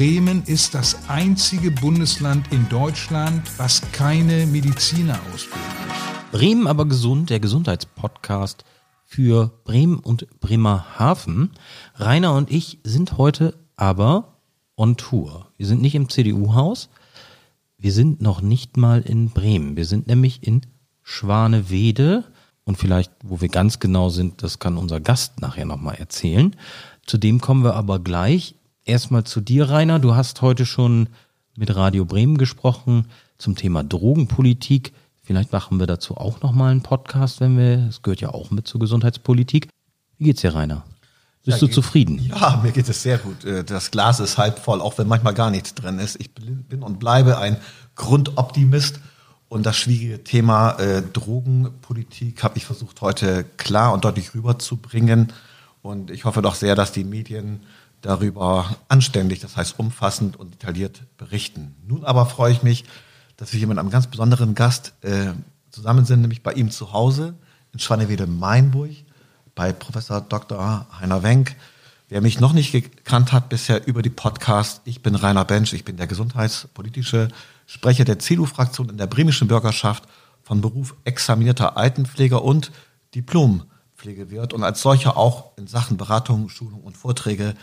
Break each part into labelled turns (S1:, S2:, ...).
S1: Bremen ist das einzige Bundesland in Deutschland, was keine Mediziner ausbildet.
S2: Bremen aber gesund, der Gesundheitspodcast für Bremen und Bremerhaven. Rainer und ich sind heute aber on Tour. Wir sind nicht im CDU-Haus. Wir sind noch nicht mal in Bremen. Wir sind nämlich in Schwanewede. Und vielleicht, wo wir ganz genau sind, das kann unser Gast nachher nochmal erzählen. Zu dem kommen wir aber gleich. Erstmal zu dir, Rainer. Du hast heute schon mit Radio Bremen gesprochen zum Thema Drogenpolitik. Vielleicht machen wir dazu auch nochmal einen Podcast, wenn wir, es gehört ja auch mit zur Gesundheitspolitik. Wie geht's dir, Rainer? Bist ja, du zufrieden?
S3: Ja, mir geht es sehr gut. Äh, das Glas ist halb voll, auch wenn manchmal gar nichts drin ist. Ich bin und bleibe ein Grundoptimist. Und das schwierige Thema äh, Drogenpolitik habe ich versucht heute klar und deutlich rüberzubringen. Und ich hoffe doch sehr, dass die Medien darüber anständig, das heißt umfassend und detailliert berichten. Nun aber freue ich mich, dass wir hier mit einem ganz besonderen Gast äh, zusammen sind, nämlich bei ihm zu Hause in Schwannewede-Mainburg bei Professor Dr. Heiner Wenk. Wer mich noch nicht gekannt hat bisher über die Podcast, ich bin Rainer Bensch, ich bin der gesundheitspolitische Sprecher der CDU-Fraktion in der bremischen Bürgerschaft von Beruf examinierter Altenpfleger und Diplompflegewirt und als solcher auch in Sachen Beratung, Schulung und Vorträge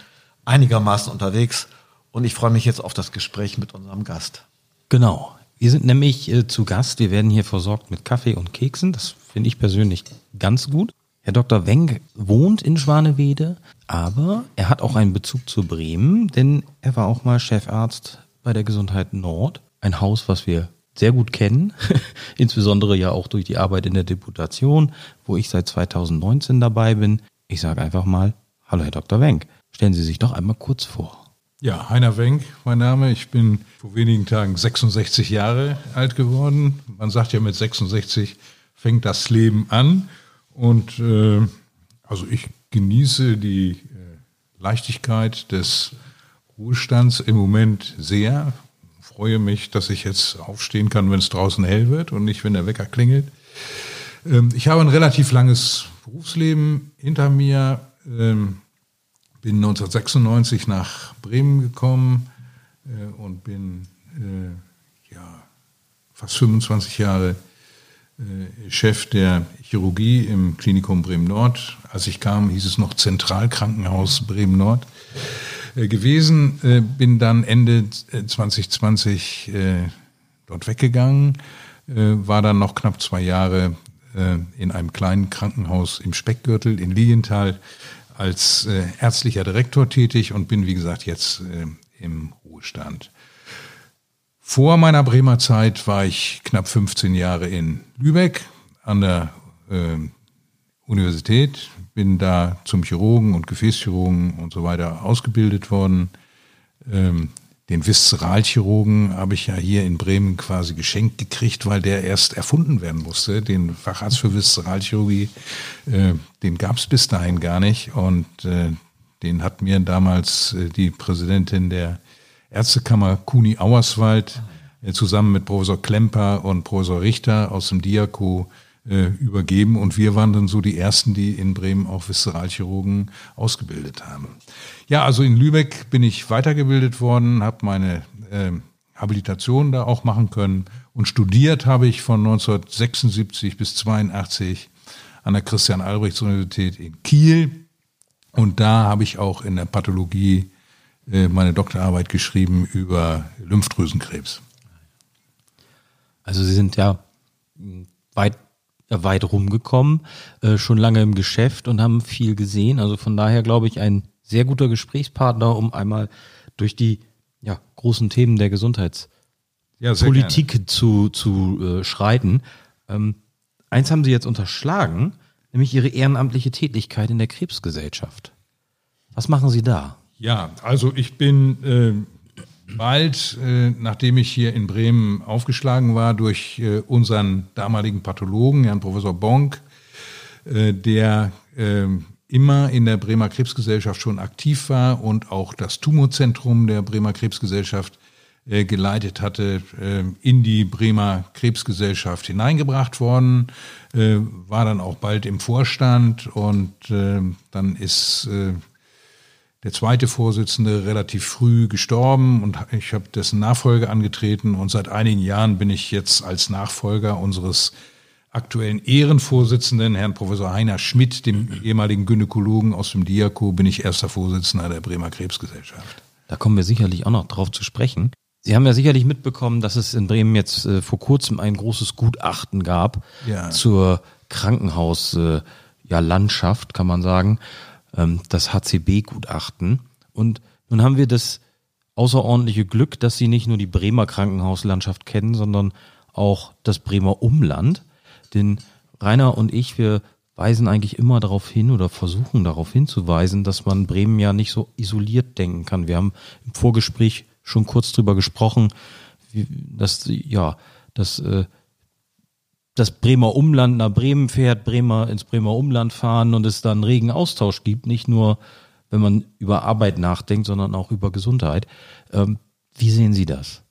S3: einigermaßen unterwegs. Und ich freue mich jetzt auf das Gespräch mit unserem Gast.
S2: Genau. Wir sind nämlich äh, zu Gast. Wir werden hier versorgt mit Kaffee und Keksen. Das finde ich persönlich ganz gut. Herr Dr. Wenk wohnt in Schwanewede, aber er hat auch einen Bezug zu Bremen, denn er war auch mal Chefarzt bei der Gesundheit Nord. Ein Haus, was wir sehr gut kennen, insbesondere ja auch durch die Arbeit in der Deputation, wo ich seit 2019 dabei bin. Ich sage einfach mal, hallo Herr Dr. Wenk, stellen Sie sich doch einmal kurz vor.
S1: Ja, Heiner Wenk, mein Name. Ich bin vor wenigen Tagen 66 Jahre alt geworden. Man sagt ja, mit 66 fängt das Leben an. Und äh, also ich genieße die äh, Leichtigkeit des Ruhestands im Moment sehr. Freue mich, dass ich jetzt aufstehen kann, wenn es draußen hell wird und nicht, wenn der Wecker klingelt. Ähm, ich habe ein relativ langes Berufsleben hinter mir. Ähm, bin 1996 nach Bremen gekommen äh, und bin äh, ja, fast 25 Jahre äh, Chef der Chirurgie im Klinikum Bremen-Nord. Als ich kam, hieß es noch Zentralkrankenhaus Bremen-Nord äh, gewesen. Äh, bin dann Ende 2020 dort weggegangen, war dann noch knapp zwei Jahre in einem kleinen Krankenhaus im Speckgürtel in Lilienthal als ärztlicher Direktor tätig und bin, wie gesagt, jetzt im Ruhestand. Vor meiner Bremer Zeit war ich knapp 15 Jahre in Lübeck an der äh, Universität, bin da zum Chirurgen und Gefäßchirurgen und so weiter ausgebildet worden. Ähm, den Viszeralchirurgen habe ich ja hier in Bremen quasi geschenkt gekriegt, weil der erst erfunden werden musste. Den Facharzt für Viszeralchirurgie, äh, den gab es bis dahin gar nicht. Und äh, den hat mir damals äh, die Präsidentin der Ärztekammer Kuni Auerswald äh, zusammen mit Professor Klemper und Professor Richter aus dem Diako äh, übergeben. Und wir waren dann so die Ersten, die in Bremen auch Viszeralchirurgen ausgebildet haben. Ja, also in Lübeck bin ich weitergebildet worden, habe meine äh, Habilitation da auch machen können. Und studiert habe ich von 1976 bis 82 an der Christian-Albrechts-Universität in Kiel. Und da habe ich auch in der Pathologie äh, meine Doktorarbeit geschrieben über Lymphdrüsenkrebs.
S2: Also Sie sind ja weit, weit rumgekommen, äh, schon lange im Geschäft und haben viel gesehen. Also von daher glaube ich ein sehr guter Gesprächspartner, um einmal durch die ja, großen Themen der Gesundheitspolitik ja, zu, zu äh, schreiten. Ähm, eins haben Sie jetzt unterschlagen, nämlich Ihre ehrenamtliche Tätigkeit in der Krebsgesellschaft. Was machen Sie da?
S1: Ja, also ich bin äh, bald, äh, nachdem ich hier in Bremen aufgeschlagen war, durch äh, unseren damaligen Pathologen, Herrn Professor Bonk, äh, der äh, immer in der Bremer Krebsgesellschaft schon aktiv war und auch das Tumorzentrum der Bremer Krebsgesellschaft äh, geleitet hatte, äh, in die Bremer Krebsgesellschaft hineingebracht worden, äh, war dann auch bald im Vorstand und dann ist der zweite Vorsitzende relativ früh gestorben und ich habe dessen Nachfolge angetreten und seit einigen Jahren bin ich jetzt als Nachfolger unseres aktuellen Ehrenvorsitzenden, Herrn Professor Heiner Schmidt, dem ehemaligen Gynäkologen aus dem Diako, bin ich erster Vorsitzender der Bremer Krebsgesellschaft.
S2: Da kommen wir sicherlich auch noch drauf zu sprechen. Sie haben ja sicherlich mitbekommen, dass es in Bremen jetzt äh, vor kurzem ein großes Gutachten gab
S1: Ja.
S2: zur Krankenhauslandschaft, äh, ja, kann man sagen, ähm, das HCB-Gutachten. Und nun haben wir das außerordentliche Glück, dass Sie nicht nur die Bremer Krankenhauslandschaft kennen, sondern auch das Bremer Umland. Denn Rainer und ich, wir weisen eigentlich immer darauf hin oder versuchen darauf hinzuweisen, dass man Bremen ja nicht so isoliert denken kann. Wir haben im Vorgespräch schon kurz drüber gesprochen, dass ja, dass äh, das Bremer Umland nach Bremen fährt, Bremer ins Bremer Umland fahren und es dann regen Austausch gibt, nicht nur wenn man über Arbeit nachdenkt, sondern auch über Gesundheit. Ähm, wie sehen Sie das?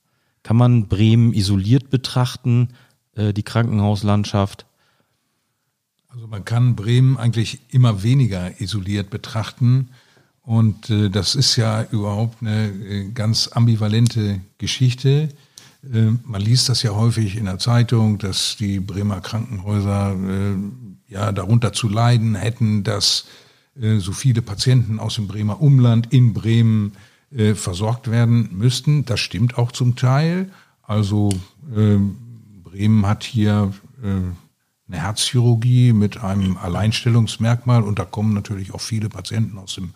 S2: Kann man Bremen isoliert betrachten, äh, die Krankenhauslandschaft?
S1: Also man kann Bremen eigentlich immer weniger isoliert betrachten. Und äh, das ist ja überhaupt eine äh, ganz ambivalente Geschichte. Äh, man liest das ja häufig in der Zeitung, dass die Bremer Krankenhäuser äh, ja darunter zu leiden hätten, dass äh, so viele Patienten aus dem Bremer Umland in Bremen äh, versorgt werden müssten. Das stimmt auch zum Teil. Also äh, Bremen hat hier äh, eine Herzchirurgie mit einem Alleinstellungsmerkmal und da kommen natürlich auch viele Patienten aus dem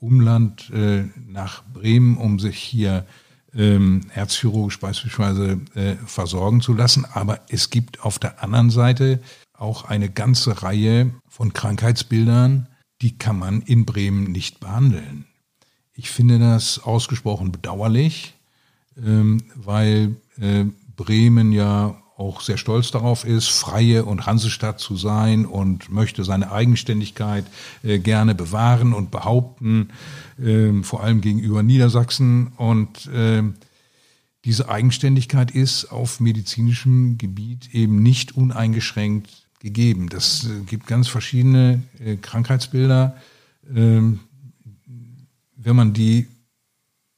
S1: Umland äh, nach Bremen, um sich hier ähm, herzchirurgisch beispielsweise äh, versorgen zu lassen. Aber es gibt auf der anderen Seite auch eine ganze Reihe von Krankheitsbildern, die kann man in Bremen nicht behandeln. Ich finde das ausgesprochen bedauerlich, ähm, weil äh, Bremen ja auch sehr stolz darauf ist, freie und Hansestadt zu sein und möchte seine Eigenständigkeit äh, gerne bewahren und behaupten, äh, vor allem gegenüber Niedersachsen. Und äh, diese Eigenständigkeit ist auf medizinischem Gebiet eben nicht uneingeschränkt gegeben. Das äh, gibt ganz verschiedene äh, Krankheitsbilder. Ähm, wenn man die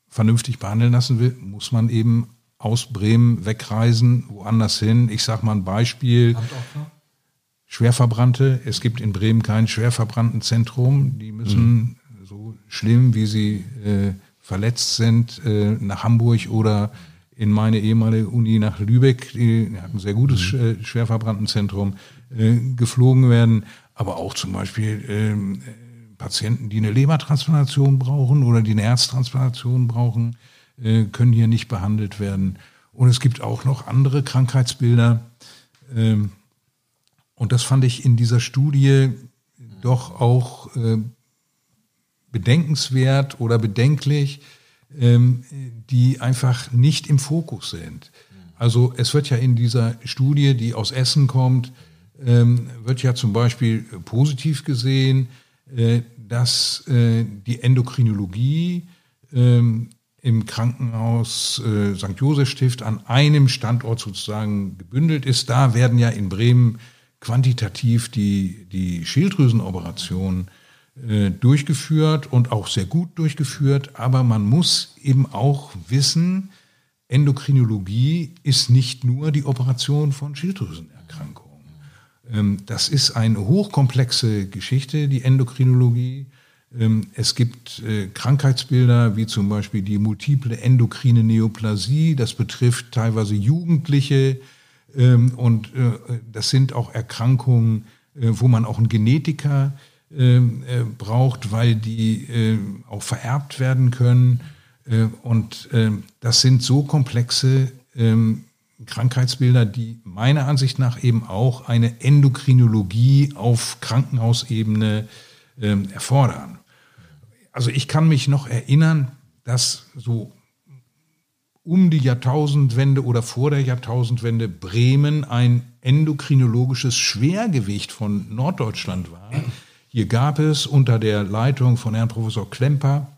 S1: vernünftig behandeln lassen will, muss man eben aus Bremen wegreisen, woanders hin. Ich sage mal ein Beispiel. Schwerverbrannte. Es gibt in Bremen kein Schwerverbrannten-Zentrum. Die müssen so schlimm, wie sie äh, verletzt sind, äh, nach Hamburg oder in meine ehemalige Uni nach Lübeck, die hat ein sehr gutes äh, Schwerverbrannten-Zentrum, äh, geflogen werden. Aber auch zum Beispiel ähm, Patienten, die eine Lebertransplantation brauchen oder die eine Herztransplantation brauchen, äh, können hier nicht behandelt werden. Und es gibt auch noch andere Krankheitsbilder. Ähm, und das fand ich in dieser Studie doch auch äh, bedenkenswert oder bedenklich, ähm, die einfach nicht im Fokus sind. Also es wird ja in dieser Studie, die aus Essen kommt, ähm, wird ja zum Beispiel positiv gesehen, äh, dass äh, die Endokrinologie ähm, im Krankenhaus äh, St. Josef Stift an einem Standort sozusagen gebündelt ist. Da werden ja in Bremen quantitativ die, die Schilddrüsenoperation äh, durchgeführt und auch sehr gut durchgeführt. Aber man muss eben auch wissen, Endokrinologie ist nicht nur die Operation von Schilddrüsenerkrankungen. Ähm, das ist eine hochkomplexe Geschichte, die Endokrinologie. Ähm, Es gibt äh, Krankheitsbilder wie zum Beispiel die multiple endokrine Neoplasie. Das betrifft teilweise Jugendliche ähm, und äh, das sind auch Erkrankungen, äh, wo man auch einen Genetiker ähm, äh, braucht, weil die äh, auch vererbt werden können. Äh, Und das sind so komplexe Krankheitsbilder, die meiner Ansicht nach eben auch eine Endokrinologie auf Krankenhausebene ähm, erfordern. Also ich kann mich noch erinnern, dass so um die Jahrtausendwende oder vor der Jahrtausendwende Bremen ein endokrinologisches Schwergewicht von Norddeutschland war. Hier gab es unter der Leitung von Herrn Professor Klemper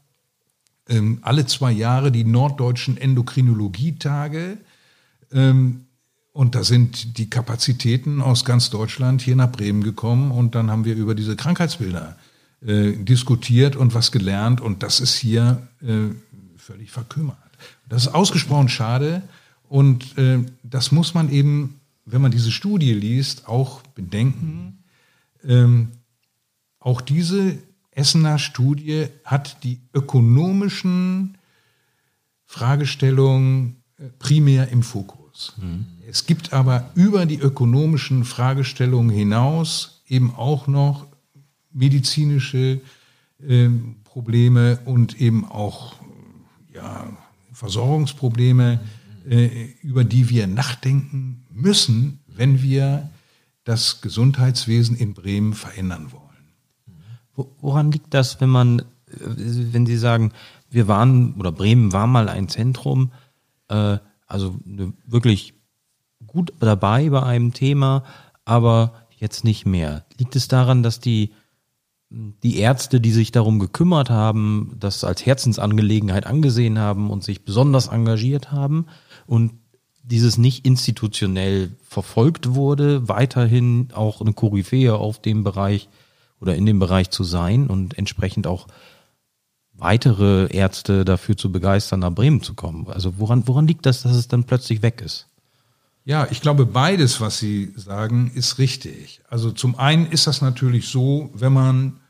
S1: ähm, alle zwei Jahre die norddeutschen Endokrinologietage. Ähm, und da sind die Kapazitäten aus ganz Deutschland hier nach Bremen gekommen und dann haben wir über diese Krankheitsbilder äh, diskutiert und was gelernt und das ist hier äh, völlig verkümmert. Das ist ausgesprochen schade und äh, das muss man eben, wenn man diese Studie liest, auch bedenken. Ähm, auch diese Essener Studie hat die ökonomischen Fragestellungen äh, primär im Fokus. Mhm. Es gibt aber über die ökonomischen Fragestellungen hinaus eben auch noch medizinische äh, Probleme und eben auch ja, Versorgungsprobleme, äh, über die wir nachdenken müssen, wenn wir das Gesundheitswesen in Bremen verändern wollen.
S2: Woran liegt das, wenn man, äh, wenn Sie sagen, wir waren oder Bremen war mal ein Zentrum, äh, also wirklich gut dabei bei einem Thema, aber jetzt nicht mehr. Liegt es daran, dass die die Ärzte, die sich darum gekümmert haben, das als Herzensangelegenheit angesehen haben und sich besonders engagiert haben und dieses nicht institutionell verfolgt wurde, weiterhin auch eine Koryphäe auf dem Bereich oder in dem Bereich zu sein und entsprechend auch weitere Ärzte dafür zu begeistern, nach Bremen zu kommen. Also woran, woran liegt das, dass es dann plötzlich weg ist?
S1: Ja, ich glaube, beides, was Sie sagen, ist richtig. Also zum einen ist das natürlich so, wenn man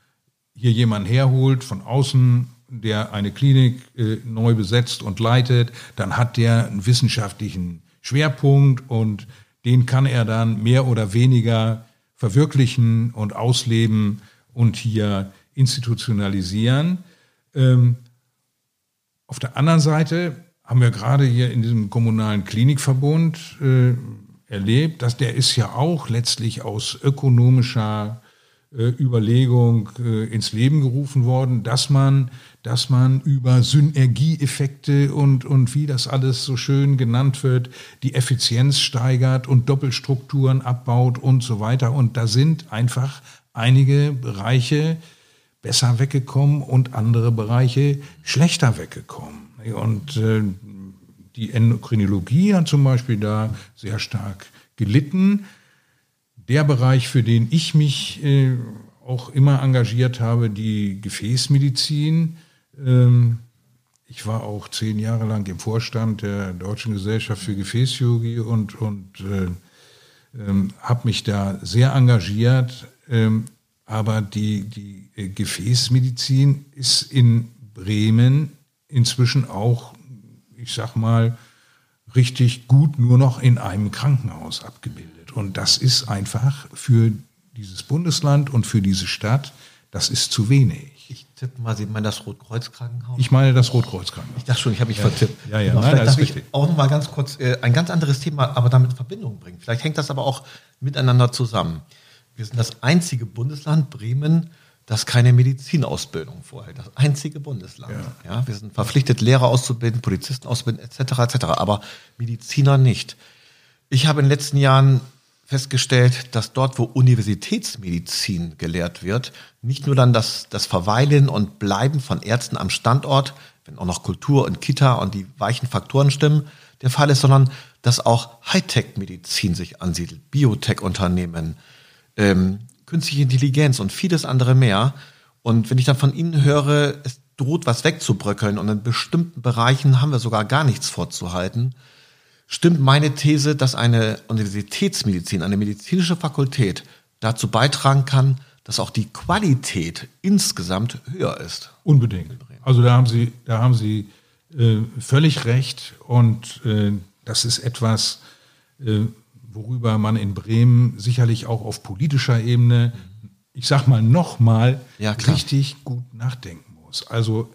S1: hier jemanden herholt von außen, der eine Klinik äh, neu besetzt und leitet, dann hat der einen wissenschaftlichen Schwerpunkt und den kann er dann mehr oder weniger verwirklichen und ausleben und hier institutionalisieren. Ähm, auf der anderen Seite haben wir gerade hier in diesem kommunalen Klinikverbund äh, erlebt, dass der ist ja auch letztlich aus ökonomischer äh, Überlegung äh, ins Leben gerufen worden, dass man, dass man über Synergieeffekte und, und wie das alles so schön genannt wird, die Effizienz steigert und Doppelstrukturen abbaut und so weiter. Und da sind einfach einige Bereiche besser weggekommen und andere Bereiche schlechter weggekommen. Und äh, die Endokrinologie hat zum Beispiel da sehr stark gelitten. Der Bereich, für den ich mich äh, auch immer engagiert habe, die Gefäßmedizin. Ähm, ich war auch zehn Jahre lang im Vorstand der Deutschen Gesellschaft für Gefäßchirurgie und, und äh, ähm, habe mich da sehr engagiert. Ähm, aber die, die äh, Gefäßmedizin ist in Bremen inzwischen auch, ich sag mal, richtig gut nur noch in einem Krankenhaus abgebildet. Und das ist einfach für dieses Bundesland und für diese Stadt, das ist zu wenig.
S3: Ich tippe mal, Sie meinen das Rotkreuz-Krankenhaus?
S1: Ich meine das Rotkreuz-Krankenhaus.
S3: Ich dachte schon, ich habe mich ja. vertippt.
S1: Ja, ja, nein, das ist richtig.
S3: auch noch mal ganz kurz äh, ein ganz anderes Thema, aber damit in Verbindung bringen. Vielleicht hängt das aber auch miteinander zusammen. Wir sind das einzige Bundesland, Bremen, das keine Medizinausbildung vorhält. Das einzige Bundesland. Ja. ja. wir sind verpflichtet, Lehrer auszubilden, Polizisten auszubilden, etc., etc., aber Mediziner nicht. Ich habe in den letzten Jahren festgestellt, dass dort, wo Universitätsmedizin gelehrt wird, nicht nur dann das, das Verweilen und Bleiben von Ärzten am Standort, wenn auch noch Kultur und Kita und die weichen Faktoren stimmen, der Fall ist, sondern dass auch Hightech-Medizin sich ansiedelt, Biotech-Unternehmen, ähm, künstliche Intelligenz und vieles andere mehr. Und wenn ich dann von Ihnen höre, es droht was wegzubröckeln und in bestimmten Bereichen haben wir sogar gar nichts vorzuhalten, stimmt meine These, dass eine Universitätsmedizin, eine medizinische Fakultät dazu beitragen kann, dass auch die Qualität insgesamt höher ist.
S1: Unbedingt. Also da haben Sie, da haben Sie äh, völlig recht und äh, das ist etwas, äh, worüber man in Bremen sicherlich auch auf politischer Ebene, ich sag mal nochmal, ja, richtig gut nachdenken muss. Also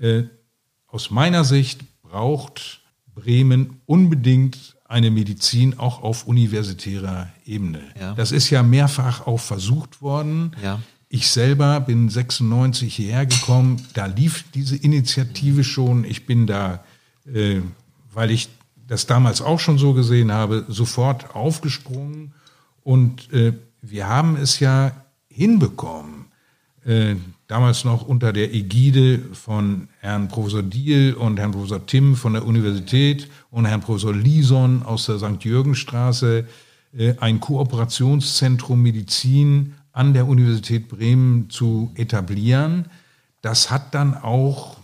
S1: äh, aus meiner Sicht braucht Bremen unbedingt eine Medizin auch auf universitärer Ebene. Ja. Das ist ja mehrfach auch versucht worden. Ja. Ich selber bin 96 hierher gekommen, da lief diese Initiative schon. Ich bin da, äh, weil ich das damals auch schon so gesehen habe, sofort aufgesprungen. Und äh, wir haben es ja hinbekommen, äh, damals noch unter der Ägide von Herrn Professor Diel und Herrn Professor Timm von der Universität und Herrn Professor Lison aus der St. Jürgenstraße, äh, ein Kooperationszentrum Medizin an der Universität Bremen zu etablieren. Das hat dann auch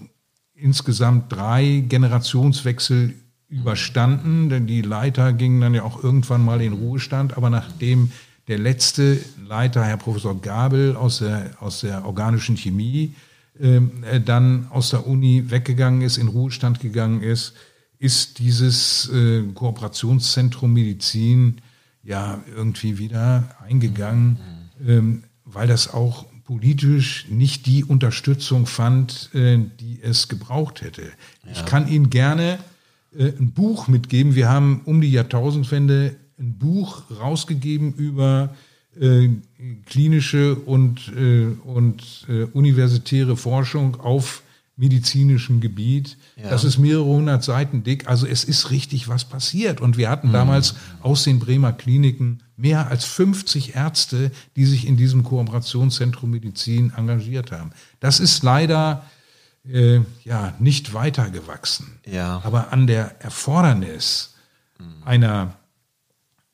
S1: insgesamt drei Generationswechsel überstanden, denn die Leiter gingen dann ja auch irgendwann mal in Ruhestand, aber nachdem der letzte Leiter, Herr Professor Gabel aus der, aus der organischen Chemie, ähm, äh, dann aus der Uni weggegangen ist, in Ruhestand gegangen ist, ist dieses äh, Kooperationszentrum Medizin ja irgendwie wieder eingegangen, ähm, weil das auch politisch nicht die Unterstützung fand, äh, die es gebraucht hätte. Ja. Ich kann Ihnen gerne äh, ein Buch mitgeben. Wir haben um die Jahrtausendwende ein Buch rausgegeben über äh, klinische und, äh, und äh, universitäre Forschung auf medizinischem Gebiet. Ja. Das ist mehrere hundert Seiten dick. Also es ist richtig was passiert. Und wir hatten mhm. damals aus den Bremer Kliniken mehr als 50 Ärzte, die sich in diesem Kooperationszentrum Medizin engagiert haben. Das ist leider äh, ja nicht weitergewachsen. Ja. Aber an der Erfordernis mhm. einer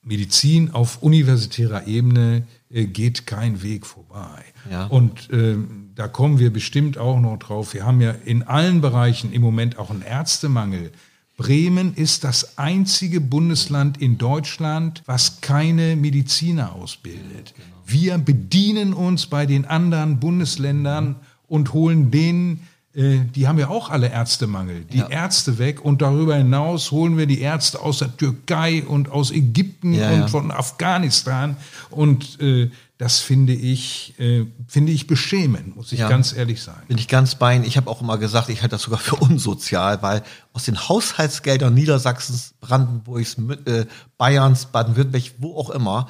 S1: Medizin auf universitärer Ebene äh, geht kein Weg vorbei. Ja. Und äh, da kommen wir bestimmt auch noch drauf. Wir haben ja in allen Bereichen im Moment auch einen Ärztemangel. Bremen ist das einzige Bundesland in Deutschland, was keine Mediziner ausbildet. Genau. Wir bedienen uns bei den anderen Bundesländern und holen denen die haben ja auch alle Ärztemangel. Die ja. Ärzte weg und darüber hinaus holen wir die Ärzte aus der Türkei und aus Ägypten ja, und ja. von Afghanistan. Und äh, das finde ich, äh, finde ich beschämend, muss ich ganz ehrlich sagen.
S3: Bin ich ganz bei Ihnen. Ich habe auch immer gesagt, ich halte das sogar für unsozial, weil aus den Haushaltsgeldern Niedersachsens, Brandenburgs, äh, Bayerns, Baden-Württemberg, wo auch immer,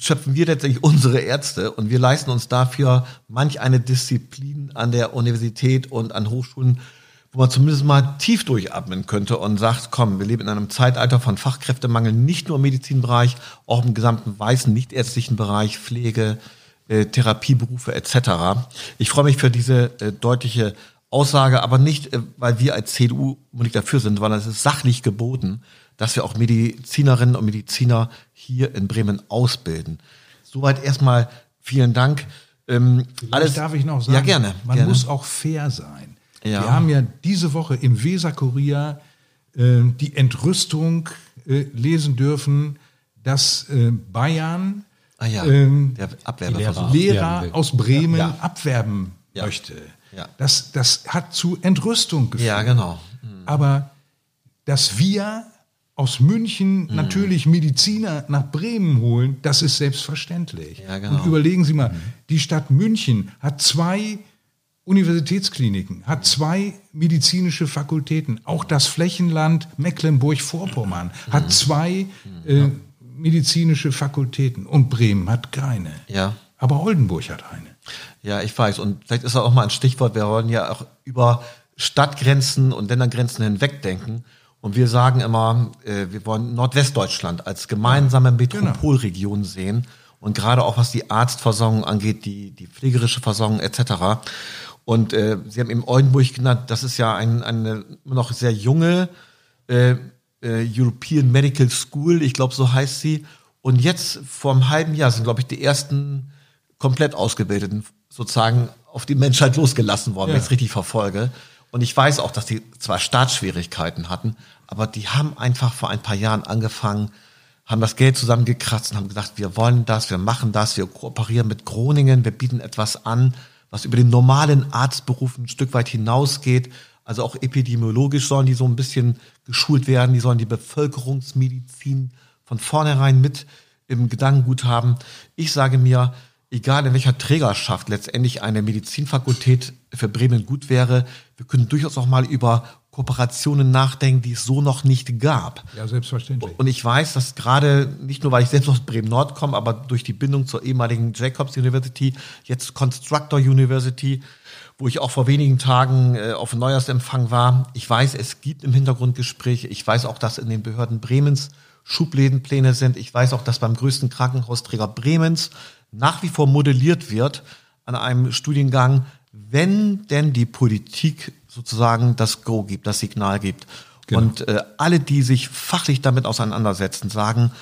S3: schöpfen wir letztendlich unsere Ärzte und wir leisten uns dafür manch eine Disziplin an der Universität und an Hochschulen, wo man zumindest mal tief durchatmen könnte und sagt, komm, wir leben in einem Zeitalter von Fachkräftemangel, nicht nur im Medizinbereich, auch im gesamten weißen, nichtärztlichen Bereich, Pflege, äh, Therapieberufe etc. Ich freue mich für diese äh, deutliche Aussage, aber nicht, äh, weil wir als CDU unbedingt dafür sind, weil es ist sachlich geboten, dass wir auch Medizinerinnen und Mediziner hier in Bremen ausbilden. Soweit erstmal vielen Dank.
S1: Ähm, alles darf ich noch sagen?
S3: Ja, gerne.
S1: Man
S3: gerne.
S1: muss auch fair sein. Ja. Wir haben ja diese Woche im Weser-Kurier äh, die Entrüstung äh, lesen dürfen, dass äh, Bayern
S3: ah, ja. ähm, Lehrer,
S1: Lehrer aus Bremen ja. abwerben möchte. Das, das hat zu Entrüstung geführt.
S3: Ja, genau.
S1: Mhm. Aber dass wir aus München mhm. natürlich Mediziner nach Bremen holen, das ist selbstverständlich. Ja, genau. Und überlegen Sie mal, mhm. die Stadt München hat zwei Universitätskliniken, hat zwei medizinische Fakultäten. Auch das Flächenland Mecklenburg-Vorpommern mhm. hat zwei mhm. äh, medizinische Fakultäten und Bremen hat keine.
S3: Ja.
S1: Aber Oldenburg hat eine.
S3: Ja, ich weiß. Und vielleicht ist auch mal ein Stichwort. Wir wollen ja auch über Stadtgrenzen und Ländergrenzen hinweg denken. Und wir sagen immer, äh, wir wollen Nordwestdeutschland als gemeinsame genau. Metropolregion sehen. Und gerade auch was die Arztversorgung angeht, die, die pflegerische Versorgung etc. Und äh, Sie haben eben Oldenburg genannt, das ist ja ein, eine noch sehr junge äh, äh, European Medical School, ich glaube, so heißt sie. Und jetzt vor einem halben Jahr sind, glaube ich, die ersten komplett ausgebildeten sozusagen auf die Menschheit losgelassen worden, ja. wenn ich es richtig verfolge. Und ich weiß auch, dass die zwar Startschwierigkeiten hatten, aber die haben einfach vor ein paar Jahren angefangen, haben das Geld zusammengekratzt und haben gesagt, wir wollen das, wir machen das, wir kooperieren mit Groningen, wir bieten etwas an, was über den normalen Arztberuf ein Stück weit hinausgeht. Also auch epidemiologisch sollen die so ein bisschen geschult werden, die sollen die Bevölkerungsmedizin von vornherein mit im Gedankengut haben. Ich sage mir, egal in welcher Trägerschaft letztendlich eine Medizinfakultät für Bremen gut wäre, wir können durchaus auch mal über Kooperationen nachdenken, die es so noch nicht gab.
S1: Ja, selbstverständlich.
S3: Und ich weiß, dass gerade, nicht nur weil ich selbst aus Bremen-Nord komme, aber durch die Bindung zur ehemaligen Jacobs University, jetzt Constructor University, wo ich auch vor wenigen Tagen äh, auf Neujahrsempfang war. Ich weiß, es gibt im Hintergrund Gespräche. Ich weiß auch, dass in den Behörden Bremens Schublädenpläne sind. Ich weiß auch, dass beim größten Krankenhausträger Bremens nach wie vor modelliert wird an einem Studiengang, wenn denn die Politik sozusagen das Go gibt, das Signal gibt. Genau. Und äh, alle, die sich fachlich damit auseinandersetzen, sagen,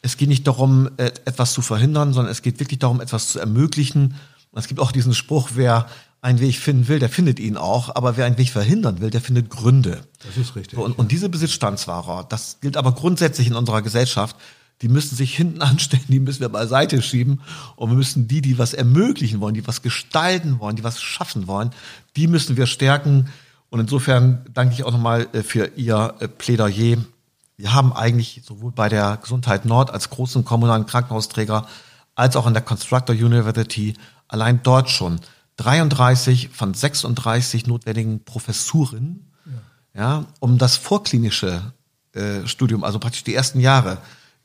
S3: es geht nicht darum, äh, etwas zu verhindern, sondern es geht wirklich darum, etwas zu ermöglichen. Und es gibt auch diesen Spruch, wer einen Weg finden will, der findet ihn auch, aber wer einen Weg verhindern will, der findet Gründe.
S1: Das ist richtig.
S3: Und, und diese Besitzstandswahrer, das gilt aber grundsätzlich in unserer Gesellschaft, die müssen sich hinten anstellen, die müssen wir beiseite schieben und wir müssen die, die was ermöglichen wollen, die was gestalten wollen, die was schaffen wollen, die müssen wir stärken. Und insofern danke ich auch nochmal äh, für Ihr äh, Plädoyer. Wir haben eigentlich sowohl bei der Gesundheit Nord als großen kommunalen Krankenhausträger als auch an der Constructor University allein dort schon 33 von 36 notwendigen Professuren, ja, ja um das vorklinische äh, Studium, also praktisch die ersten Jahre,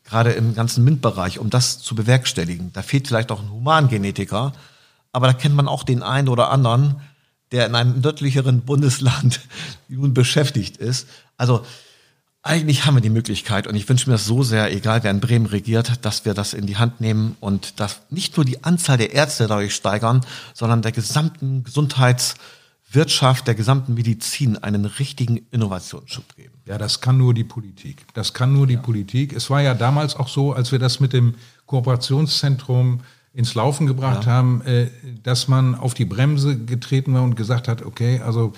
S3: gerade im ganzen MINT-Bereich, um das zu bewerkstelligen. Da fehlt vielleicht auch ein Humangenetiker, aber da kennt man auch den einen oder anderen, der in einem nördlicheren Bundesland nun beschäftigt ist. Also eigentlich haben wir die Möglichkeit und ich wünsche mir das so sehr, egal wer in Bremen regiert, dass wir das in die Hand nehmen und dass nicht nur die Anzahl der Ärzte dadurch steigern, sondern der gesamten Gesundheitswirtschaft, der gesamten Medizin einen richtigen Innovationsschub geben.
S1: Ja, das kann nur die Politik. Das kann nur die ja. Politik. Es war ja damals auch so, als wir das mit dem Kooperationszentrum ins Laufen gebracht ja. haben, äh, dass man auf die Bremse getreten war und gesagt hat, okay, also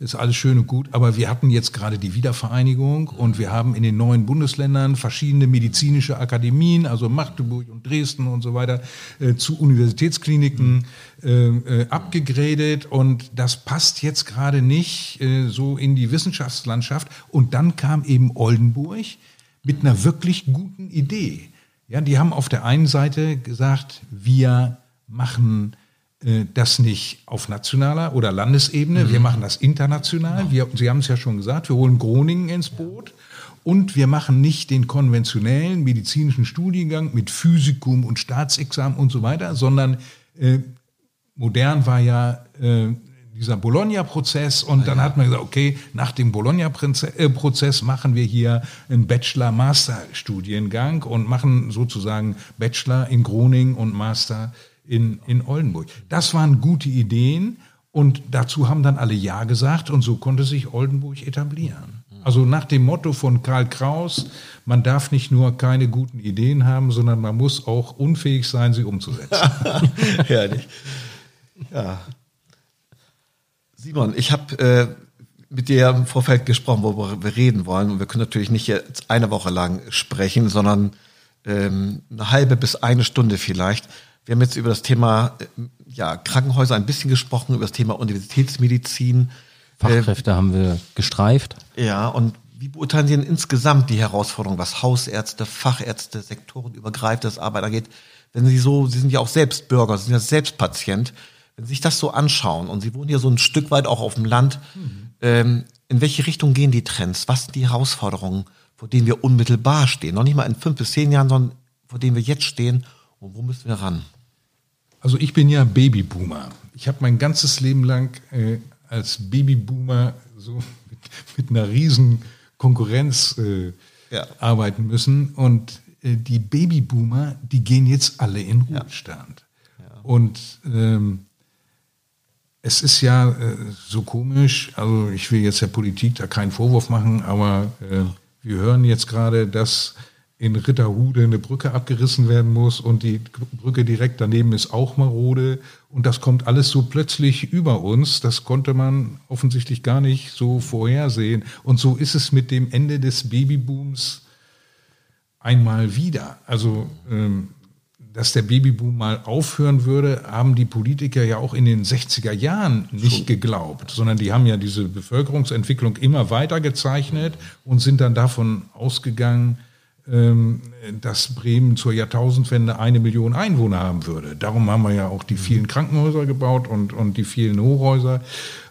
S1: ist alles schön und gut, aber wir hatten jetzt gerade die Wiedervereinigung und wir haben in den neuen Bundesländern verschiedene medizinische Akademien, also Magdeburg und Dresden und so weiter, äh, zu Universitätskliniken äh, äh, abgegradet und das passt jetzt gerade nicht äh, so in die Wissenschaftslandschaft. Und dann kam eben Oldenburg mit einer wirklich guten Idee ja, die haben auf der einen Seite gesagt, wir machen äh, das nicht auf nationaler oder Landesebene, mhm. wir machen das international. Genau. Wir, Sie haben es ja schon gesagt, wir holen Groningen ins Boot. Und wir machen nicht den konventionellen medizinischen Studiengang mit Physikum und Staatsexamen und so weiter, sondern äh, modern war ja äh, dieser Bologna-Prozess und dann hat man gesagt, okay, nach dem Bologna-Prozess machen wir hier einen Bachelor-Master-Studiengang und machen sozusagen Bachelor in Groningen und Master in, in Oldenburg. Das waren gute Ideen und dazu haben dann alle Ja gesagt und so konnte sich Oldenburg etablieren. Also nach dem Motto von Karl Kraus, man darf nicht nur keine guten Ideen haben, sondern man muss auch unfähig sein, sie umzusetzen.
S3: Herrlich. Ja, Simon, ich habe äh, mit dir im Vorfeld gesprochen, worüber wir reden wollen. Und wir können natürlich nicht jetzt eine Woche lang sprechen, sondern ähm, eine halbe bis eine Stunde vielleicht. Wir haben jetzt über das Thema äh, ja, Krankenhäuser ein bisschen gesprochen, über das Thema Universitätsmedizin.
S2: Fachkräfte äh, haben wir gestreift.
S3: Ja, und wie beurteilen Sie denn insgesamt die Herausforderung, was Hausärzte, Fachärzte, sektorenübergreifendes Arbeit angeht? Wenn Sie so, Sie sind ja auch selbst Bürger, Sie sind ja selbst Patient. Wenn Sie sich das so anschauen und Sie wohnen hier so ein Stück weit auch auf dem Land, mhm. ähm, in welche Richtung gehen die Trends? Was sind die Herausforderungen, vor denen wir unmittelbar stehen? Noch nicht mal in fünf bis zehn Jahren, sondern vor denen wir jetzt stehen und wo müssen wir ran?
S1: Also ich bin ja Babyboomer. Ich habe mein ganzes Leben lang äh, als Babyboomer so mit, mit einer riesen Konkurrenz äh, ja. arbeiten müssen und äh, die Babyboomer, die gehen jetzt alle in Ruhestand. Ja. Ja. Und ähm, es ist ja äh, so komisch, also ich will jetzt der Politik da keinen Vorwurf machen, aber äh, wir hören jetzt gerade, dass in Ritterhude eine Brücke abgerissen werden muss und die Brücke direkt daneben ist auch marode. Und das kommt alles so plötzlich über uns, das konnte man offensichtlich gar nicht so vorhersehen. Und so ist es mit dem Ende des Babybooms einmal wieder. Also ähm, dass der Babyboom mal aufhören würde, haben die Politiker ja auch in den 60er Jahren nicht geglaubt, sondern die haben ja diese Bevölkerungsentwicklung immer weiter gezeichnet und sind dann davon ausgegangen, ähm, dass Bremen zur Jahrtausendwende eine Million Einwohner haben würde. Darum haben wir ja auch die vielen Krankenhäuser gebaut und, und die vielen Hochhäuser.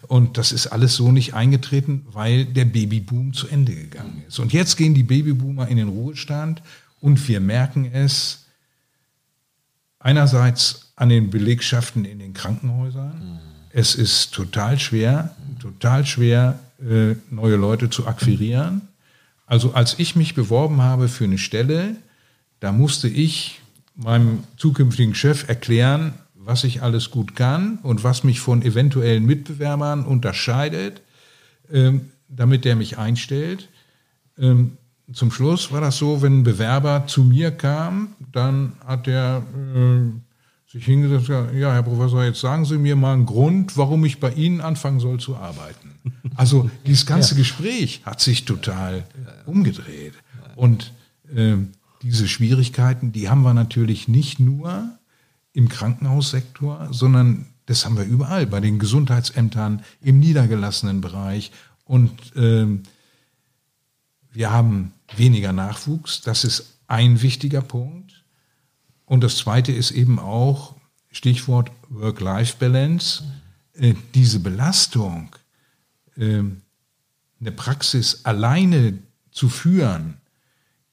S1: Und das ist alles so nicht eingetreten, weil der Babyboom zu Ende gegangen ist. Und jetzt gehen die Babyboomer in den Ruhestand und wir merken es, einerseits an den Belegschaften in den Krankenhäusern. Mhm. Es ist total schwer, total schwer, äh, neue Leute zu akquirieren. Also als ich mich beworben habe für eine Stelle, da musste ich meinem zukünftigen Chef erklären, was ich alles gut kann und was mich von eventuellen Mitbewerbern unterscheidet, ähm, damit der mich einstellt. Ähm, zum Schluss war das so, wenn ein Bewerber zu mir kam, dann hat der äh, sich hingesetzt, ja, Herr Professor, jetzt sagen Sie mir mal einen Grund, warum ich bei Ihnen anfangen soll zu arbeiten. Also dieses ganze ja. Gespräch hat sich total umgedreht. Und äh, diese Schwierigkeiten, die haben wir natürlich nicht nur im Krankenhaussektor, sondern das haben wir überall, bei den Gesundheitsämtern, im niedergelassenen Bereich. Und äh, wir haben weniger Nachwuchs. Das ist ein wichtiger Punkt. Und das zweite ist eben auch, Stichwort Work-Life-Balance, äh, diese Belastung, äh, eine Praxis alleine zu führen,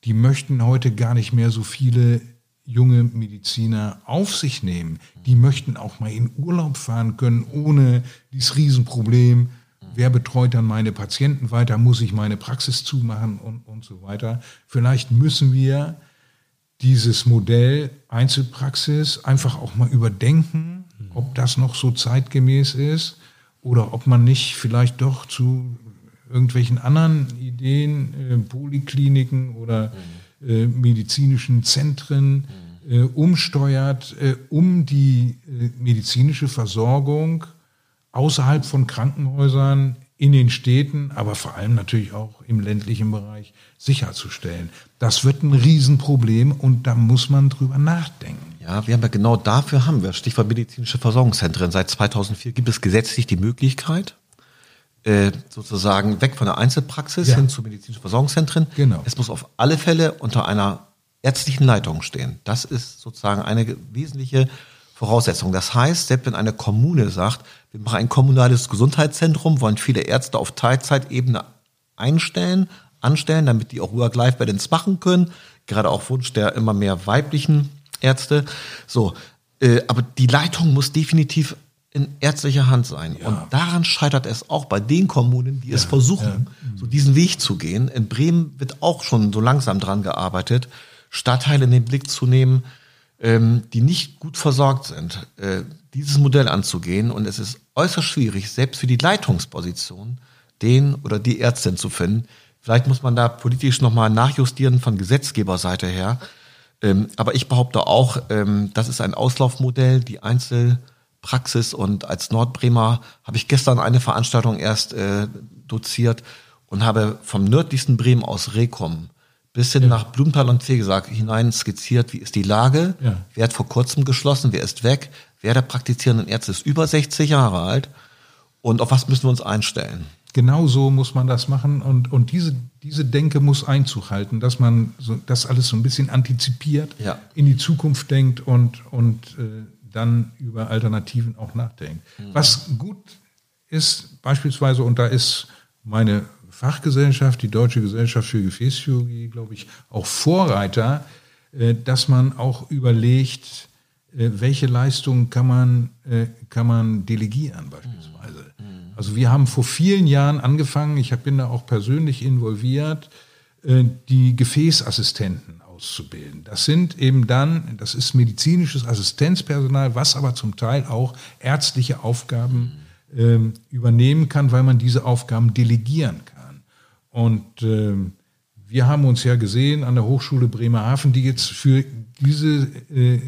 S1: die möchten heute gar nicht mehr so viele junge Mediziner auf sich nehmen. Die möchten auch mal in Urlaub fahren können, ohne dieses Riesenproblem, wer betreut dann meine Patienten weiter, muss ich meine Praxis zumachen und, und so weiter. Vielleicht müssen wir dieses Modell Einzelpraxis einfach auch mal überdenken, ob das noch so zeitgemäß ist oder ob man nicht vielleicht doch zu irgendwelchen anderen Ideen, äh, Polikliniken oder äh, medizinischen Zentren äh, umsteuert, äh, um die äh, medizinische Versorgung außerhalb von Krankenhäusern in den Städten, aber vor allem natürlich auch im ländlichen Bereich sicherzustellen. Das wird ein Riesenproblem und da muss man drüber nachdenken.
S3: Ja, wir haben ja genau dafür haben wir Stichwort medizinische Versorgungszentren. Seit 2004 gibt es gesetzlich die Möglichkeit, äh, sozusagen weg von der Einzelpraxis ja. hin zu medizinischen Versorgungszentren.
S1: Genau.
S3: Es muss auf alle Fälle unter einer ärztlichen Leitung stehen. Das ist sozusagen eine wesentliche Voraussetzung. Das heißt, selbst wenn eine Kommune sagt, wir machen ein kommunales Gesundheitszentrum, wollen viele Ärzte auf Teilzeitebene einstellen, anstellen, damit die auch Work-Life-Balance machen können. Gerade auch Wunsch der immer mehr weiblichen Ärzte. So, äh, aber die Leitung muss definitiv in ärztlicher Hand sein. Ja. Und daran scheitert es auch bei den Kommunen, die ja, es versuchen, ja. so diesen Weg zu gehen. In Bremen wird auch schon so langsam dran gearbeitet, Stadtteile in den Blick zu nehmen, ähm, die nicht gut versorgt sind, äh, dieses Modell anzugehen. Und es ist äußerst schwierig, selbst für die Leitungsposition, den oder die Ärztin zu finden. Vielleicht muss man da politisch nochmal nachjustieren von Gesetzgeberseite her. Ähm, aber ich behaupte auch, ähm, das ist ein Auslaufmodell, die Einzelpraxis. Und als Nordbremer habe ich gestern eine Veranstaltung erst äh, doziert und habe vom nördlichsten Bremen aus Rekom bis hin ja. nach Blumenthal und Fegesack hinein skizziert, wie ist die Lage, ja. wer hat vor kurzem geschlossen, wer ist weg, wer der praktizierenden Ärzte ist über 60 Jahre alt und auf was müssen wir uns einstellen.
S1: Genau so muss man das machen und, und diese, diese Denke muss Einzug halten, dass man so, das alles so ein bisschen antizipiert, ja. in die Zukunft denkt und, und äh, dann über Alternativen auch nachdenkt. Mhm. Was gut ist, beispielsweise, und da ist meine Fachgesellschaft, die Deutsche Gesellschaft für Gefäßchirurgie, glaube ich, auch Vorreiter, äh, dass man auch überlegt, äh, welche Leistungen kann man, äh, kann man delegieren beispielsweise. Mhm. Also wir haben vor vielen Jahren angefangen, ich bin da auch persönlich involviert, die Gefäßassistenten auszubilden. Das sind eben dann, das ist medizinisches Assistenzpersonal, was aber zum Teil auch ärztliche Aufgaben ähm, übernehmen kann, weil man diese Aufgaben delegieren kann. Und äh, wir haben uns ja gesehen an der Hochschule Bremerhaven, die jetzt für diese äh,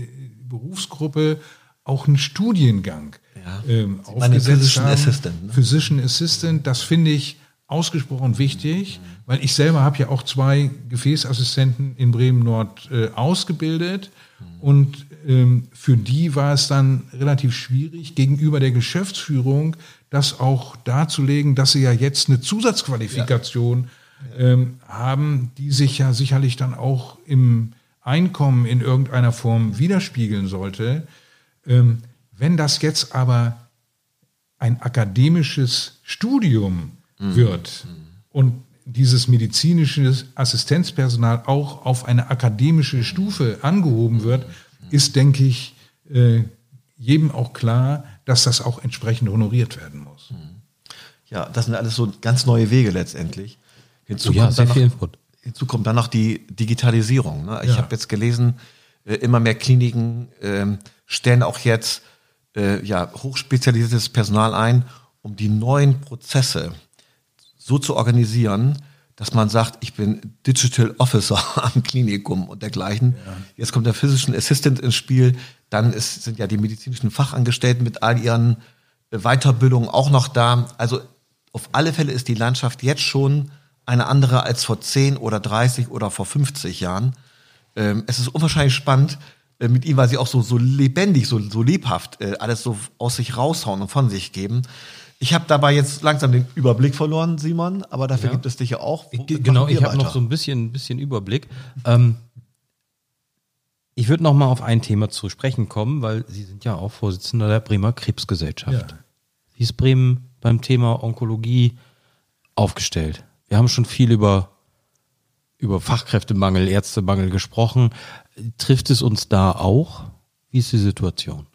S1: Berufsgruppe auch einen Studiengang ja. ähm, aufgesetzt Physician haben. Assistant. Ne? Physician Assistant, das finde ich ausgesprochen wichtig, mhm. weil ich selber habe ja auch zwei Gefäßassistenten in Bremen Nord äh, ausgebildet mhm. und ähm, für die war es dann relativ schwierig gegenüber der Geschäftsführung das auch darzulegen, dass sie ja jetzt eine Zusatzqualifikation ja. Ähm, haben, die sich ja sicherlich dann auch im Einkommen in irgendeiner Form widerspiegeln sollte. Ähm, wenn das jetzt aber ein akademisches Studium mhm. wird mhm. und dieses medizinische Assistenzpersonal auch auf eine akademische Stufe angehoben wird, mhm. ist, denke ich, äh, jedem auch klar, dass das auch entsprechend honoriert werden muss. Mhm.
S3: Ja, das sind alles so ganz neue Wege letztendlich.
S2: Hinzu, ja, kommt, dann noch,
S3: hinzu kommt dann noch die Digitalisierung. Ne? Ich ja. habe jetzt gelesen, äh, immer mehr Kliniken äh, stellen auch jetzt äh, ja, hochspezialisiertes Personal ein, um die neuen Prozesse so zu organisieren, dass man sagt, ich bin Digital Officer am Klinikum und dergleichen. Jetzt kommt der Physician Assistant ins Spiel. Dann ist, sind ja die medizinischen Fachangestellten mit all ihren äh, Weiterbildungen auch noch da. Also auf alle Fälle ist die Landschaft jetzt schon eine andere als vor 10 oder 30 oder vor 50 Jahren. Ähm, es ist unwahrscheinlich spannend äh, mit ihm, weil sie auch so, so lebendig, so, so lebhaft äh, alles so aus sich raushauen und von sich geben. Ich habe dabei jetzt langsam den Überblick verloren, Simon, aber dafür
S2: Ja.
S3: gibt es dich ja auch. Wo-
S2: Ge- Genau,
S3: machen wir
S2: ich habe noch so ein bisschen, bisschen Überblick. Ähm, ich würde noch mal auf ein Thema zu sprechen kommen, weil Sie sind ja auch Vorsitzender der Bremer Krebsgesellschaft.
S1: Ja.
S2: Wie ist Bremen beim Thema Onkologie aufgestellt? Wir haben schon viel über, über Fachkräftemangel, Ärztemangel gesprochen. Trifft es uns da auch? Wie ist die Situation?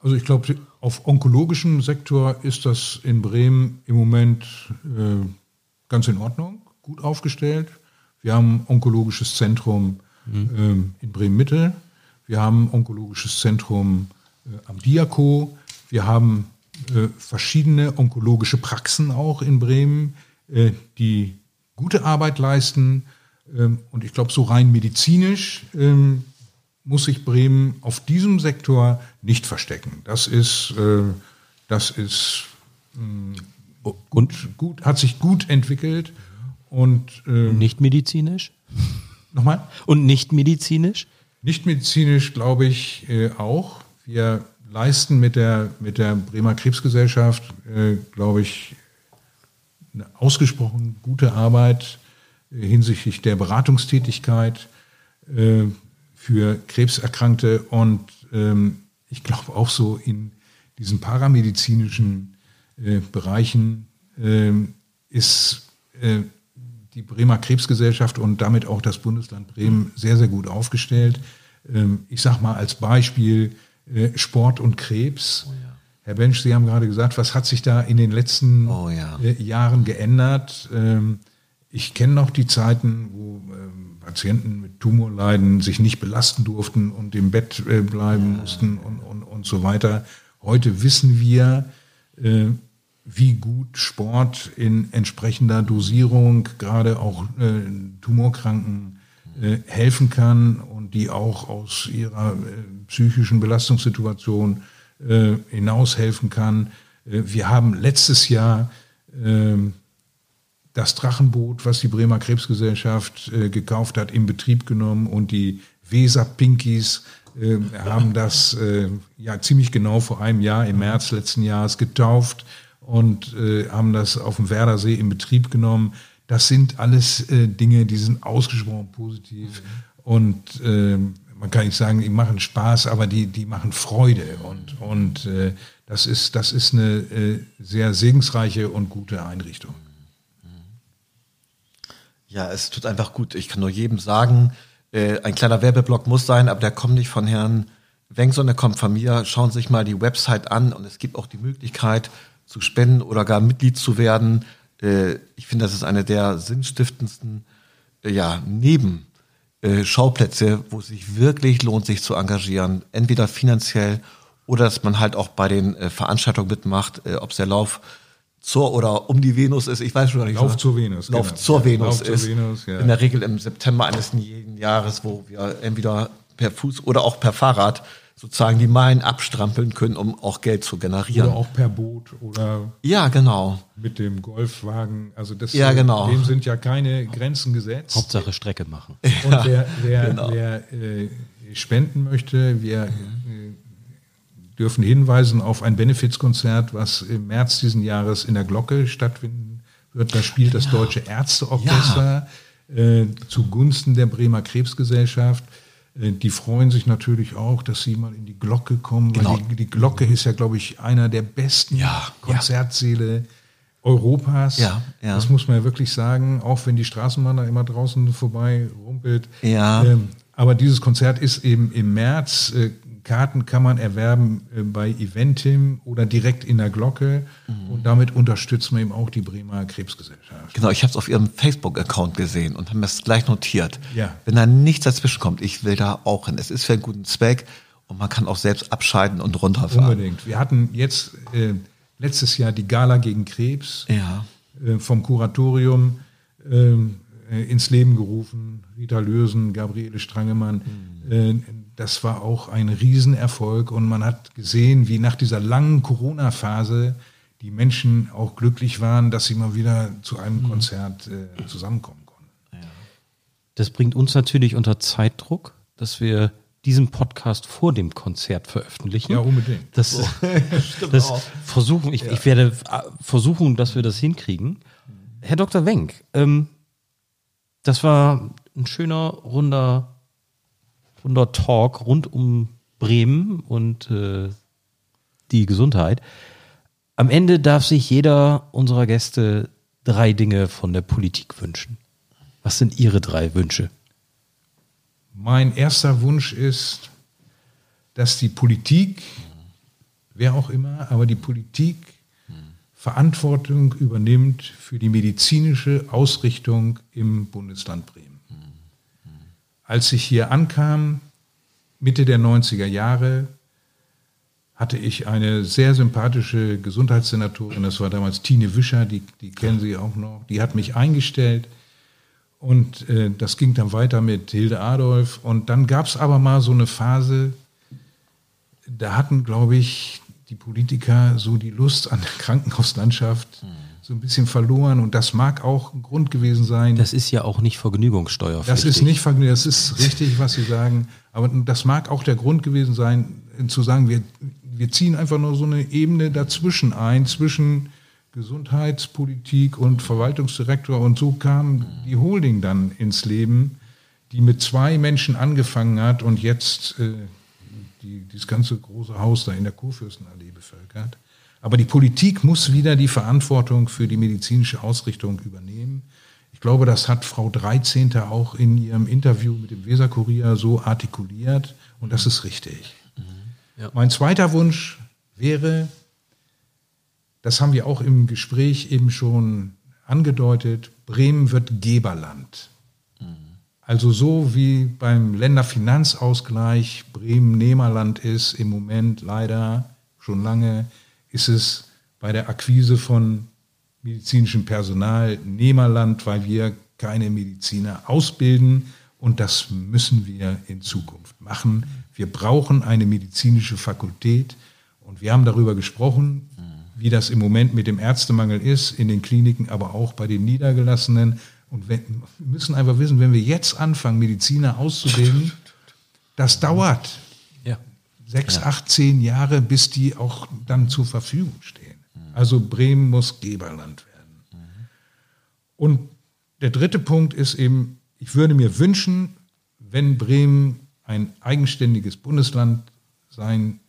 S1: Also ich glaube, auf onkologischem Sektor ist das in Bremen im Moment äh, ganz in Ordnung, gut aufgestellt. Wir haben ein onkologisches Zentrum ähm, in Bremen-Mitte. Wir haben ein onkologisches Zentrum äh, am Diako. Wir haben äh, verschiedene onkologische Praxen auch in Bremen, äh, die gute Arbeit leisten. Ähm, und ich glaube, so rein medizinisch ähm, muss sich Bremen auf diesem Sektor nicht verstecken. Das ist, äh, das ist mh, gut, gut, hat sich gut entwickelt. Und äh,
S2: Nicht medizinisch?
S1: nochmal,
S2: Und nicht medizinisch?
S1: nicht medizinisch glaube ich äh, auch. Wir leisten mit der, mit der Bremer Krebsgesellschaft, äh, glaube ich, eine ausgesprochen gute Arbeit äh, hinsichtlich der Beratungstätigkeit äh, für Krebserkrankte und ähm, ich glaube auch so in diesen paramedizinischen äh, Bereichen ähm, ist äh, die Bremer Krebsgesellschaft und damit auch das Bundesland Bremen sehr, sehr gut aufgestellt. Ähm, ich sage mal als Beispiel äh, Sport und Krebs. Herr Bensch, Sie haben gerade gesagt, was hat sich da in den letzten
S3: Oh ja.
S1: äh, Jahren geändert? Ähm, ich kenne noch die Zeiten, wo ähm, Patienten mit Tumorleiden sich nicht belasten durften und im Bett äh, bleiben mussten und, und, und so weiter. Heute wissen wir, äh, wie gut Sport in entsprechender Dosierung gerade auch äh, Tumorkranken äh, helfen kann und die auch aus ihrer äh, psychischen Belastungssituation äh, hinaus helfen kann. Äh, wir haben letztes Jahr ähm, das Drachenboot, was die Bremer Krebsgesellschaft äh, gekauft hat, in Betrieb genommen und die Weser Pinkies äh, haben das äh, ja ziemlich genau vor einem Jahr im März letzten Jahres getauft und äh, haben das auf dem Werdersee in Betrieb genommen. Das sind alles äh, Dinge, die sind ausgesprochen positiv und äh, man kann nicht sagen, die machen Spaß, aber die, die machen Freude und, und äh, das, ist, das ist eine sehr segensreiche und gute Einrichtung.
S3: Ja, es tut einfach gut. Ich kann nur jedem sagen, äh, ein kleiner Werbeblock muss sein, aber der kommt nicht von Herrn Wengson, der kommt von mir. Schauen Sie sich mal die Website an und es gibt auch die Möglichkeit zu spenden oder gar Mitglied zu werden. Äh, ich finde, das ist eine der sinnstiftendsten äh, ja, Neben äh, wo es sich wirklich lohnt, sich zu engagieren. Entweder finanziell oder dass man halt auch bei den äh, Veranstaltungen mitmacht, äh, ob es der Lauf zur oder um die Venus ist. Ich weiß schon gar nicht.
S1: Lauf
S3: so.
S1: zur Venus,
S3: Lauf
S1: genau.
S3: zur
S1: Ja,
S3: Venus
S1: Lauf zur
S3: ist.
S1: Venus, ja.
S3: In der Regel im September eines jeden Jahres, wo wir entweder per Fuß oder auch per Fahrrad sozusagen die Meilen abstrampeln können, um auch Geld zu generieren.
S1: Oder auch per Boot oder
S3: ja, genau.
S1: mit dem Golfwagen. Also das,
S3: Ja, genau.
S1: dem sind ja keine Grenzen gesetzt.
S2: Hauptsache Strecke machen.
S1: Und wer, wer,
S3: genau.
S1: wer äh, spenden möchte, wir äh, dürfen hinweisen auf ein Benefizkonzert, was im März diesen Jahres in der Glocke stattfinden wird. Da spielt das Deutsche Ärzteorchester äh, zugunsten der Bremer Krebsgesellschaft. Äh, Die freuen sich natürlich auch, dass sie mal in die Glocke kommen, weil
S3: Genau.
S1: die, die Glocke ist ja, glaube ich, einer der besten
S3: Ja,
S1: Konzertsäle Europas.
S3: Ja, ja.
S1: Das muss man ja wirklich sagen, auch wenn die Straßenbahn da immer draußen vorbei rumpelt.
S3: Ja.
S1: Ähm, aber dieses Konzert ist eben im März. Äh, Karten kann man erwerben äh, bei Eventim oder direkt in der Glocke.
S3: Mhm.
S1: Und damit unterstützen wir eben auch die Bremer Krebsgesellschaft.
S3: Genau, ich habe es auf ihrem Facebook-Account gesehen und haben es gleich notiert.
S1: Ja.
S3: Wenn da nichts dazwischen kommt, ich will da auch hin. Es ist für einen guten Zweck und man kann auch selbst abscheiden und runterfahren.
S1: Unbedingt. Wir hatten jetzt äh, letztes Jahr die Gala gegen Krebs.
S3: Ja.
S1: äh, vom Kuratorium. ähm, äh, ins Leben gerufen. Rita Lösen, Gabriele Strangemann. Mhm. Das war auch ein Riesenerfolg und man hat gesehen, wie nach dieser langen Corona-Phase die Menschen auch glücklich waren, dass sie mal wieder zu einem mhm. Konzert äh, zusammenkommen konnten. Ja.
S2: Das bringt uns natürlich unter Zeitdruck, dass wir diesen Podcast vor dem Konzert veröffentlichen.
S1: Ja, unbedingt.
S2: Das, oh. das versuchen, ich, ja. ich, werde äh, versuchen, dass wir das hinkriegen. Herr Dr. Wenk, ähm, das war ein schöner, runder, runder Talk rund um Bremen und äh, die Gesundheit. Am Ende darf sich jeder unserer Gäste drei Dinge von der Politik wünschen. Was sind Ihre drei Wünsche?
S1: Mein erster Wunsch ist, dass die Politik, wer auch immer, aber die Politik Verantwortung übernimmt für die medizinische Ausrichtung im Bundesland Bremen. Als ich hier ankam, Mitte der 90er Jahre, hatte ich eine sehr sympathische Gesundheitssenatorin, das war damals Tine Wischer, die, die kennen Sie auch noch, die hat mich eingestellt und äh, das ging dann weiter mit Hilde Adolf. Und dann gab es aber mal so eine Phase, da hatten, glaube ich, die Politiker so die Lust an der Krankenhauslandschaft hm. So ein bisschen verloren. Und das mag auch ein Grund gewesen sein.
S2: Das ist ja auch nicht Vergnügungssteuer.
S1: Das ist nicht Vergnügungssteuer, das ist richtig, was Sie sagen. Aber das mag auch der Grund gewesen sein, zu sagen, wir, wir ziehen einfach nur so eine Ebene dazwischen ein, zwischen Gesundheitspolitik und Verwaltungsdirektor. Und so kam die Holding dann ins Leben, die mit zwei Menschen angefangen hat und jetzt äh, die, dieses ganze große Haus da in der Kurfürstenallee bevölkert. Aber die Politik muss wieder die Verantwortung für die medizinische Ausrichtung übernehmen. Ich glaube, das hat Frau Dreizehnter auch in ihrem Interview mit dem Weserkurier so artikuliert und das ist richtig. Mhm. Ja. Mein zweiter Wunsch wäre, das haben wir auch im Gespräch eben schon angedeutet, Bremen wird Geberland. Also so wie beim Länderfinanzausgleich Bremen Nehmerland ist im Moment leider schon lange, ist es bei der Akquise von medizinischem Personal Nehmerland, weil wir keine Mediziner ausbilden und das müssen wir in Zukunft machen. Wir brauchen eine medizinische Fakultät und wir haben darüber gesprochen, wie das im Moment mit dem Ärztemangel ist, in den Kliniken, aber auch bei den Niedergelassenen. Und wir müssen einfach wissen, wenn wir jetzt anfangen, Mediziner auszubilden, das dauert. Sechs, ja. acht, zehn Jahre, bis die auch dann zur Verfügung stehen. Also Bremen muss Geberland werden. Und der dritte Punkt ist eben, ich würde mir wünschen, wenn Bremen ein eigenständiges Bundesland sein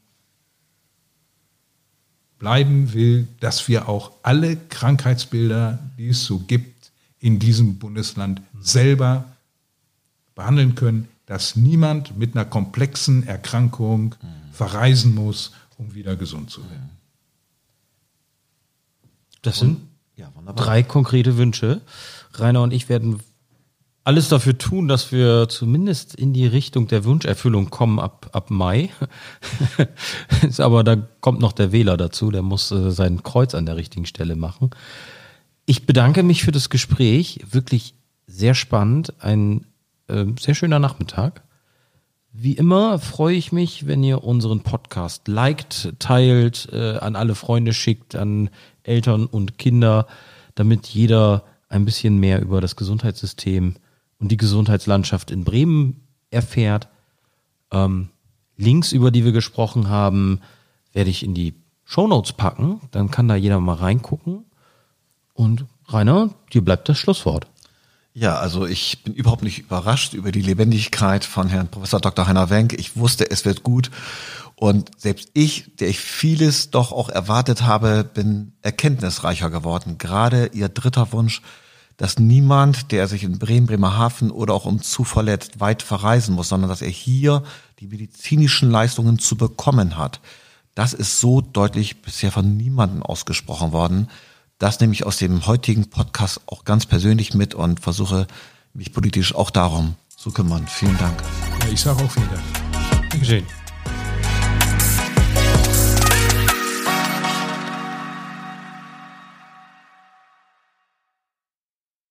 S1: bleiben will, dass wir auch alle Krankheitsbilder, die es so gibt, in diesem Bundesland selber behandeln können, dass niemand mit einer komplexen Erkrankung verreisen muss, um wieder gesund zu werden.
S2: Das sind ja, drei konkrete Wünsche. Rainer und ich werden alles dafür tun, dass wir zumindest in die Richtung der Wunscherfüllung kommen ab, ab Mai. Aber da kommt noch der Wähler dazu, der muss äh, sein Kreuz an der richtigen Stelle machen. Ich bedanke mich für das Gespräch, wirklich sehr spannend, ein äh, sehr schöner Nachmittag. Wie immer freue ich mich, wenn ihr unseren Podcast liked, teilt, äh, an alle Freunde schickt, an Eltern und Kinder, damit jeder ein bisschen mehr über das Gesundheitssystem und die Gesundheitslandschaft in Bremen erfährt. Ähm, Links, über die wir gesprochen haben, werde ich in die Shownotes packen. Dann kann da jeder mal reingucken. Und Rainer, dir bleibt das Schlusswort.
S3: Ja, also ich bin überhaupt nicht überrascht über die Lebendigkeit von Herrn Professor Dr. Heiner Wenk. Ich wusste, es wird gut. Und selbst ich, der ich vieles doch auch erwartet habe, bin erkenntnisreicher geworden. Gerade Ihr dritter Wunsch, dass niemand, der sich in Bremen, Bremerhaven oder auch um zuverletzt weit verreisen muss, sondern dass er hier die medizinischen Leistungen zu bekommen hat. Das ist so deutlich bisher von niemandem ausgesprochen worden. Das nehme ich aus dem heutigen Podcast auch ganz persönlich mit und versuche mich politisch auch darum zu kümmern. Vielen Dank.
S1: Ja, ich sage auch vielen Dank.
S2: Dankeschön.